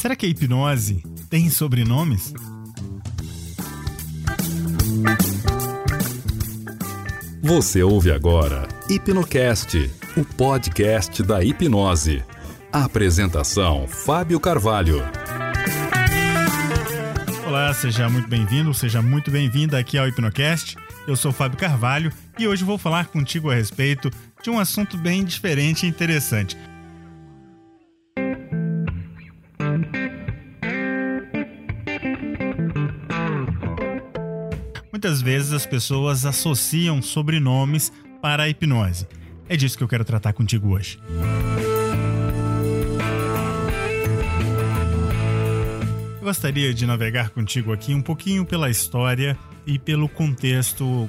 Será que a hipnose tem sobrenomes? Você ouve agora Hipnocast, o podcast da hipnose. A apresentação: Fábio Carvalho. Olá, seja muito bem-vindo, seja muito bem-vinda aqui ao Hipnocast. Eu sou Fábio Carvalho e hoje vou falar contigo a respeito de um assunto bem diferente e interessante. Muitas vezes as pessoas associam sobrenomes para a hipnose. É disso que eu quero tratar contigo hoje. Eu gostaria de navegar contigo aqui um pouquinho pela história e pelo contexto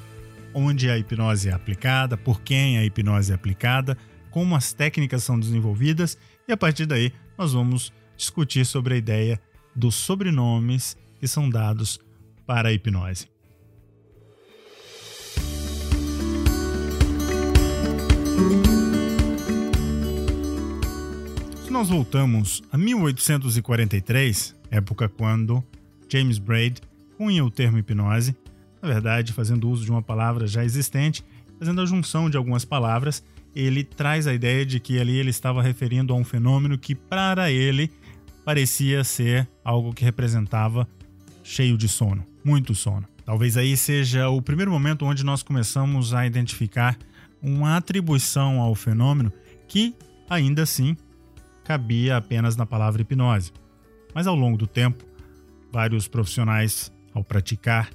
onde a hipnose é aplicada, por quem a hipnose é aplicada, como as técnicas são desenvolvidas e a partir daí nós vamos discutir sobre a ideia dos sobrenomes que são dados para a hipnose. Nós voltamos a 1843, época quando James Braid cunha o termo hipnose, na verdade, fazendo uso de uma palavra já existente, fazendo a junção de algumas palavras, ele traz a ideia de que ali ele estava referindo a um fenômeno que para ele parecia ser algo que representava cheio de sono, muito sono. Talvez aí seja o primeiro momento onde nós começamos a identificar uma atribuição ao fenômeno que, ainda assim, cabia apenas na palavra hipnose. Mas ao longo do tempo, vários profissionais, ao praticar,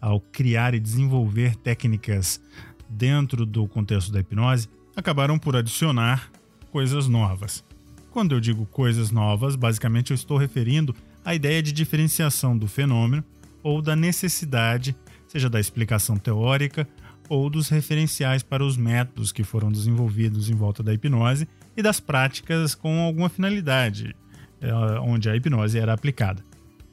ao criar e desenvolver técnicas dentro do contexto da hipnose, acabaram por adicionar coisas novas. Quando eu digo coisas novas, basicamente eu estou referindo à ideia de diferenciação do fenômeno ou da necessidade, seja da explicação teórica ou dos referenciais para os métodos que foram desenvolvidos em volta da hipnose e das práticas com alguma finalidade, eh, onde a hipnose era aplicada.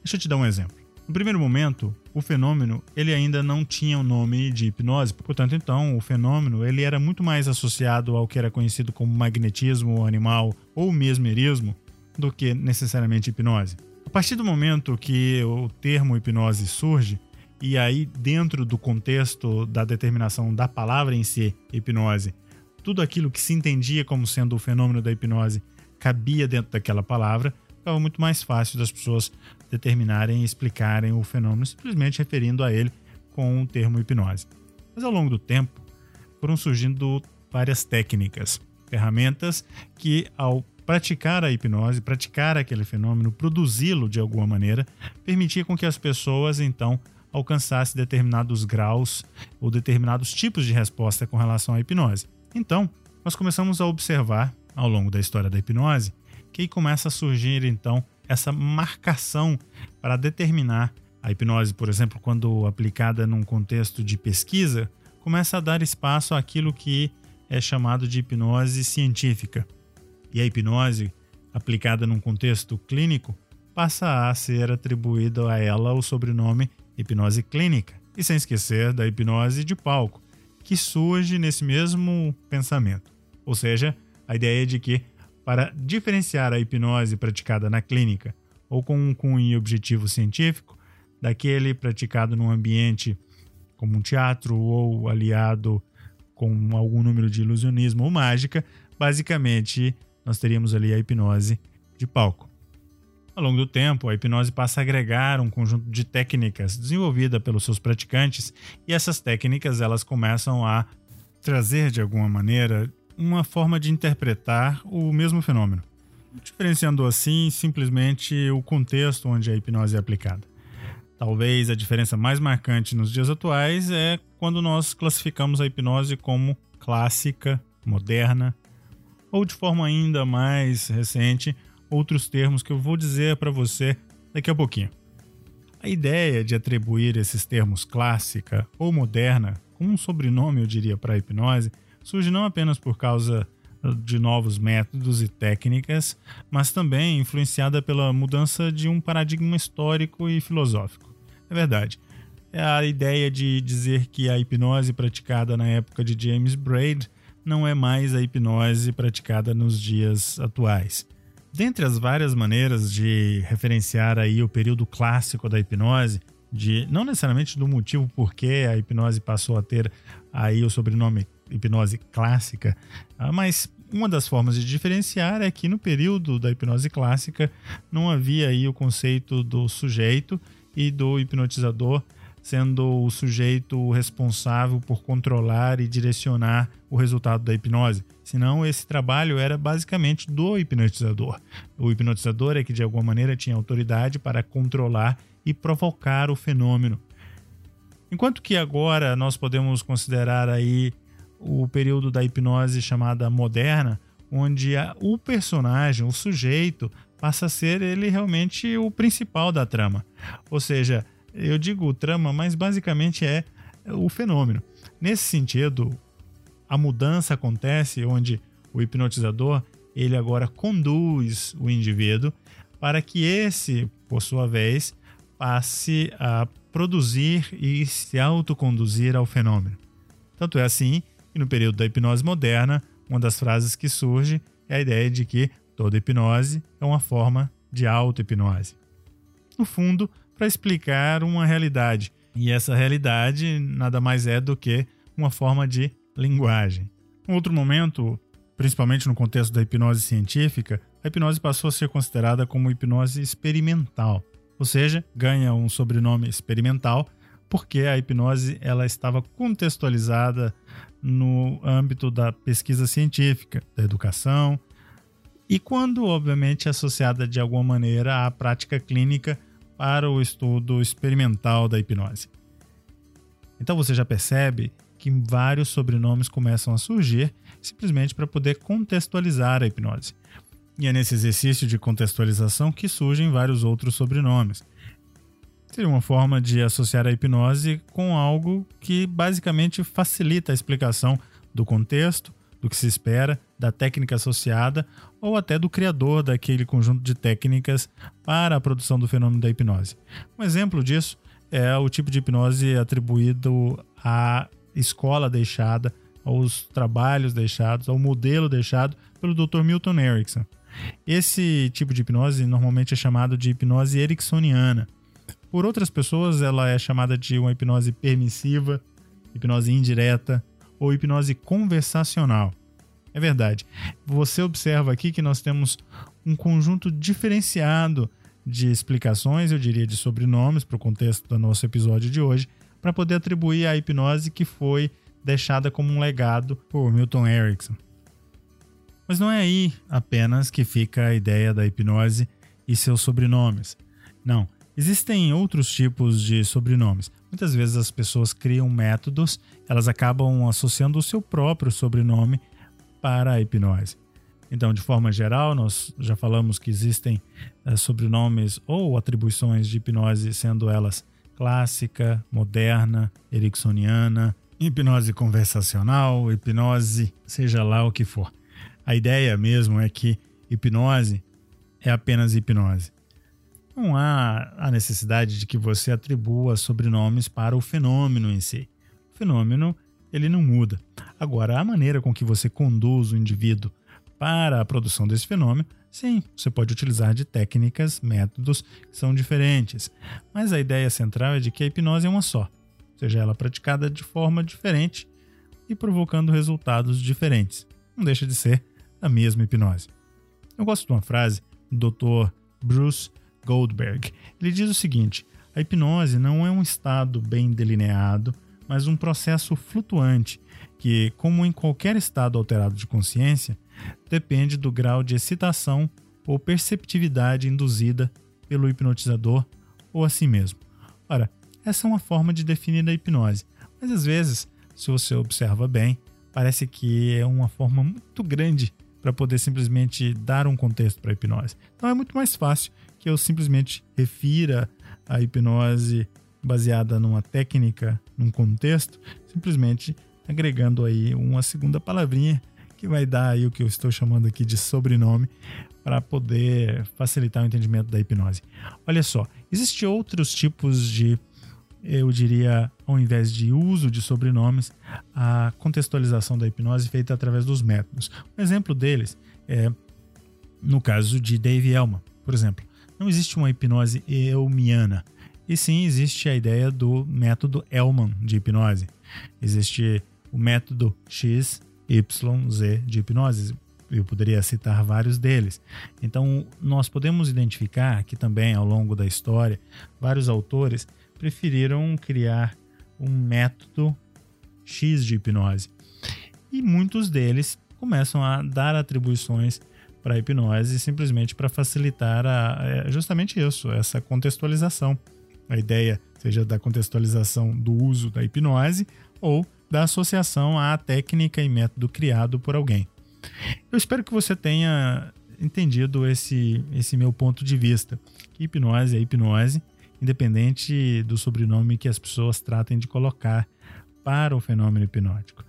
Deixa eu te dar um exemplo. No primeiro momento, o fenômeno ele ainda não tinha o nome de hipnose, portanto, então, o fenômeno ele era muito mais associado ao que era conhecido como magnetismo animal ou mesmerismo do que necessariamente hipnose. A partir do momento que o termo hipnose surge, e aí, dentro do contexto da determinação da palavra em si, hipnose, tudo aquilo que se entendia como sendo o fenômeno da hipnose cabia dentro daquela palavra, ficava muito mais fácil das pessoas determinarem e explicarem o fenômeno simplesmente referindo a ele com o termo hipnose. Mas ao longo do tempo, foram surgindo várias técnicas, ferramentas que, ao praticar a hipnose, praticar aquele fenômeno, produzi-lo de alguma maneira, permitia com que as pessoas então alcançasse determinados graus ou determinados tipos de resposta com relação à hipnose. Então, nós começamos a observar ao longo da história da hipnose que aí começa a surgir então essa marcação para determinar a hipnose, por exemplo, quando aplicada num contexto de pesquisa, começa a dar espaço àquilo que é chamado de hipnose científica. E a hipnose aplicada num contexto clínico passa a ser atribuído a ela o sobrenome hipnose clínica, e sem esquecer da hipnose de palco, que surge nesse mesmo pensamento. Ou seja, a ideia de que, para diferenciar a hipnose praticada na clínica ou com um cunho objetivo científico, daquele praticado num ambiente como um teatro ou aliado com algum número de ilusionismo ou mágica, basicamente nós teríamos ali a hipnose de palco. Ao longo do tempo, a hipnose passa a agregar um conjunto de técnicas desenvolvida pelos seus praticantes e essas técnicas elas começam a trazer de alguma maneira uma forma de interpretar o mesmo fenômeno, diferenciando assim simplesmente o contexto onde a hipnose é aplicada. Talvez a diferença mais marcante nos dias atuais é quando nós classificamos a hipnose como clássica, moderna, ou de forma ainda mais recente, outros termos que eu vou dizer para você daqui a pouquinho. A ideia de atribuir esses termos clássica ou moderna como um sobrenome, eu diria, para a hipnose, surge não apenas por causa de novos métodos e técnicas, mas também influenciada pela mudança de um paradigma histórico e filosófico. É verdade. É a ideia de dizer que a hipnose praticada na época de James Braid não é mais a hipnose praticada nos dias atuais. Dentre as várias maneiras de referenciar aí o período clássico da hipnose, de não necessariamente do motivo por que a hipnose passou a ter aí o sobrenome hipnose clássica, ah, mas uma das formas de diferenciar é que no período da hipnose clássica não havia aí o conceito do sujeito e do hipnotizador sendo o sujeito responsável por controlar e direcionar o resultado da hipnose. Senão, esse trabalho era basicamente do hipnotizador. O hipnotizador é que, de alguma maneira, tinha autoridade para controlar e provocar o fenômeno. Enquanto que agora nós podemos considerar aí o período da hipnose chamada moderna, onde o personagem, o sujeito, passa a ser ele realmente o principal da trama. Ou seja, eu digo trama, mas basicamente é o fenômeno. Nesse sentido, a mudança acontece onde o hipnotizador ele agora conduz o indivíduo para que esse, por sua vez, passe a produzir e se autoconduzir ao fenômeno. Tanto é assim que no período da hipnose moderna, uma das frases que surge é a ideia de que toda hipnose é uma forma de auto-hipnose. No fundo, para explicar uma realidade. E essa realidade nada mais é do que uma forma de linguagem. Em outro momento, principalmente no contexto da hipnose científica, a hipnose passou a ser considerada como hipnose experimental, ou seja, ganha um sobrenome experimental porque a hipnose ela estava contextualizada no âmbito da pesquisa científica, da educação, e quando, obviamente, associada de alguma maneira à prática clínica para o estudo experimental da hipnose. Então você já percebe que vários sobrenomes começam a surgir simplesmente para poder contextualizar a hipnose. E é nesse exercício de contextualização que surgem vários outros sobrenomes. Seria uma forma de associar a hipnose com algo que basicamente facilita a explicação do contexto, do que se espera, da técnica associada ou até do criador daquele conjunto de técnicas para a produção do fenômeno da hipnose. Um exemplo disso é o tipo de hipnose atribuído à escola deixada, aos trabalhos deixados, ao modelo deixado pelo Dr. Milton Erickson. Esse tipo de hipnose normalmente é chamado de hipnose ericksoniana. Por outras pessoas, ela é chamada de uma hipnose permissiva, hipnose indireta ou hipnose conversacional. É verdade. Você observa aqui que nós temos um conjunto diferenciado de explicações, eu diria de sobrenomes, para o contexto do nosso episódio de hoje, para poder atribuir a hipnose que foi deixada como um legado por Milton Erickson. Mas não é aí apenas que fica a ideia da hipnose e seus sobrenomes. Não, existem outros tipos de sobrenomes. Muitas vezes as pessoas criam métodos, elas acabam associando o seu próprio sobrenome para a hipnose. Então, de forma geral, nós já falamos que existem é, sobrenomes ou atribuições de hipnose, sendo elas clássica, moderna, ericksoniana, hipnose conversacional, hipnose, seja lá o que for. A ideia mesmo é que hipnose é apenas hipnose. Não há a necessidade de que você atribua sobrenomes para o fenômeno em si. O fenômeno ele não muda. Agora, a maneira com que você conduz o indivíduo para a produção desse fenômeno, sim, você pode utilizar de técnicas, métodos que são diferentes. Mas a ideia central é de que a hipnose é uma só, seja ela praticada de forma diferente e provocando resultados diferentes. Não deixa de ser a mesma hipnose. Eu gosto de uma frase do Dr. Bruce Goldberg. Ele diz o seguinte: a hipnose não é um estado bem delineado mas um processo flutuante que, como em qualquer estado alterado de consciência, depende do grau de excitação ou perceptividade induzida pelo hipnotizador ou a si mesmo. Ora, essa é uma forma de definir a hipnose, mas às vezes, se você observa bem, parece que é uma forma muito grande para poder simplesmente dar um contexto para a hipnose. Então é muito mais fácil que eu simplesmente refira a hipnose baseada numa técnica, num contexto, simplesmente agregando aí uma segunda palavrinha que vai dar aí o que eu estou chamando aqui de sobrenome para poder facilitar o entendimento da hipnose. Olha só, existem outros tipos de, eu diria, ao invés de uso de sobrenomes, a contextualização da hipnose feita através dos métodos. Um exemplo deles é No caso de Dave Elman, por exemplo, não existe uma hipnose elmiana, e sim existe a ideia do método Elman de hipnose. Existe o método X, Y, Z de hipnose. Eu poderia citar vários deles. Então, nós podemos identificar que também ao longo da história, vários autores preferiram criar um método X de hipnose. E muitos deles começam a dar atribuições para a hipnose simplesmente para facilitar a, é, justamente isso, essa contextualização. A ideia seja da contextualização do uso da hipnose ou da associação à técnica e método criado por alguém. Eu espero que você tenha entendido esse, esse meu ponto de vista. Que hipnose é hipnose, independente do sobrenome que as pessoas tratem de colocar para o fenômeno hipnótico.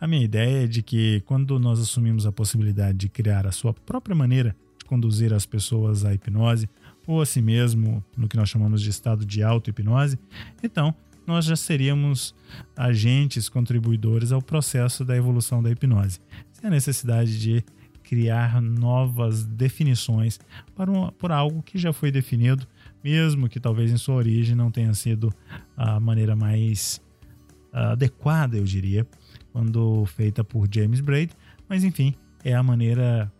A minha ideia é de que quando nós assumimos a possibilidade de criar a sua própria maneira de conduzir as pessoas à hipnose, ou a si mesmo, no que nós chamamos de estado de auto-hipnose, então nós já seríamos agentes contribuidores ao processo da evolução da hipnose, sem a necessidade de criar novas definições para um, por algo que já foi definido, mesmo que talvez em sua origem não tenha sido a maneira mais adequada, eu diria, quando feita por James Braid, mas enfim, é a maneira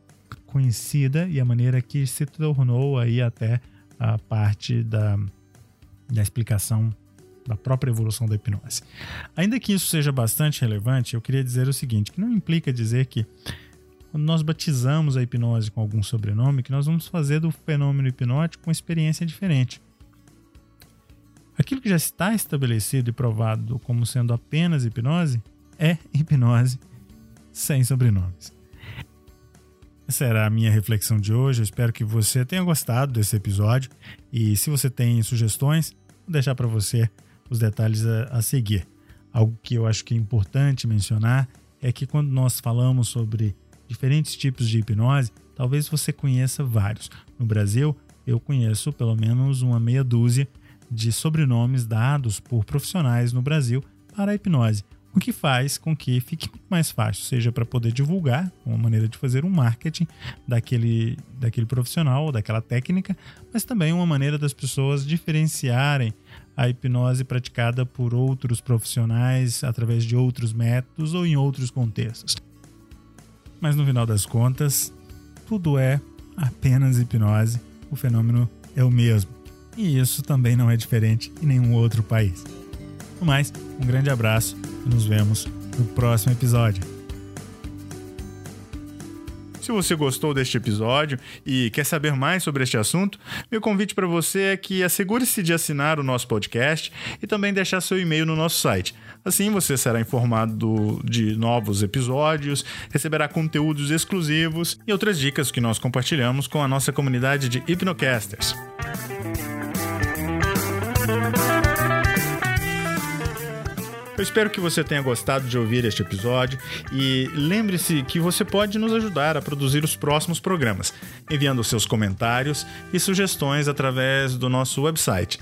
conhecida e a maneira que se tornou aí até a parte da, da explicação da própria evolução da hipnose. Ainda que isso seja bastante relevante, eu queria dizer o seguinte, que não implica dizer que quando nós batizamos a hipnose com algum sobrenome, que nós vamos fazer do fenômeno hipnótico uma experiência diferente. Aquilo que já está estabelecido e provado como sendo apenas hipnose é hipnose sem sobrenomes. Essa era a minha reflexão de hoje. Eu espero que você tenha gostado desse episódio e se você tem sugestões, vou deixar para você os detalhes a, a seguir. Algo que eu acho que é importante mencionar é que quando nós falamos sobre diferentes tipos de hipnose, talvez você conheça vários. No Brasil, eu conheço pelo menos uma meia dúzia de sobrenomes dados por profissionais no Brasil para a hipnose o que faz com que fique mais fácil, seja para poder divulgar, uma maneira de fazer um marketing daquele, daquele profissional, daquela técnica, mas também uma maneira das pessoas diferenciarem a hipnose praticada por outros profissionais através de outros métodos ou em outros contextos. Mas no final das contas, tudo é apenas hipnose, o fenômeno é o mesmo. E isso também não é diferente em nenhum outro país. No mais, um grande abraço e nos vemos no próximo episódio. Se você gostou deste episódio e quer saber mais sobre este assunto, meu convite para você é que assegure-se de assinar o nosso podcast e também deixar seu e-mail no nosso site. Assim você será informado de novos episódios, receberá conteúdos exclusivos e outras dicas que nós compartilhamos com a nossa comunidade de hipnocasters. Eu espero que você tenha gostado de ouvir este episódio e lembre-se que você pode nos ajudar a produzir os próximos programas, enviando seus comentários e sugestões através do nosso website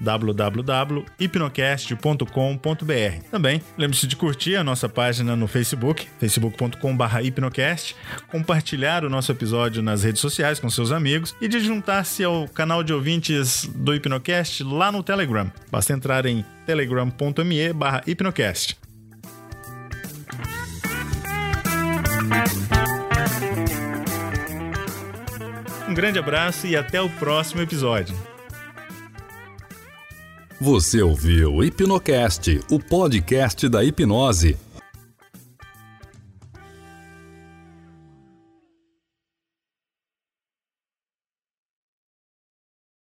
www.hipnocast.com.br. Também lembre-se de curtir a nossa página no Facebook, facebook.com/hipnocast, compartilhar o nosso episódio nas redes sociais com seus amigos e de juntar-se ao canal de ouvintes do Hipnocast lá no Telegram. Basta entrar em telegram.me/hipnocast. Um grande abraço e até o próximo episódio. Você ouviu Hipnocast, o podcast da hipnose.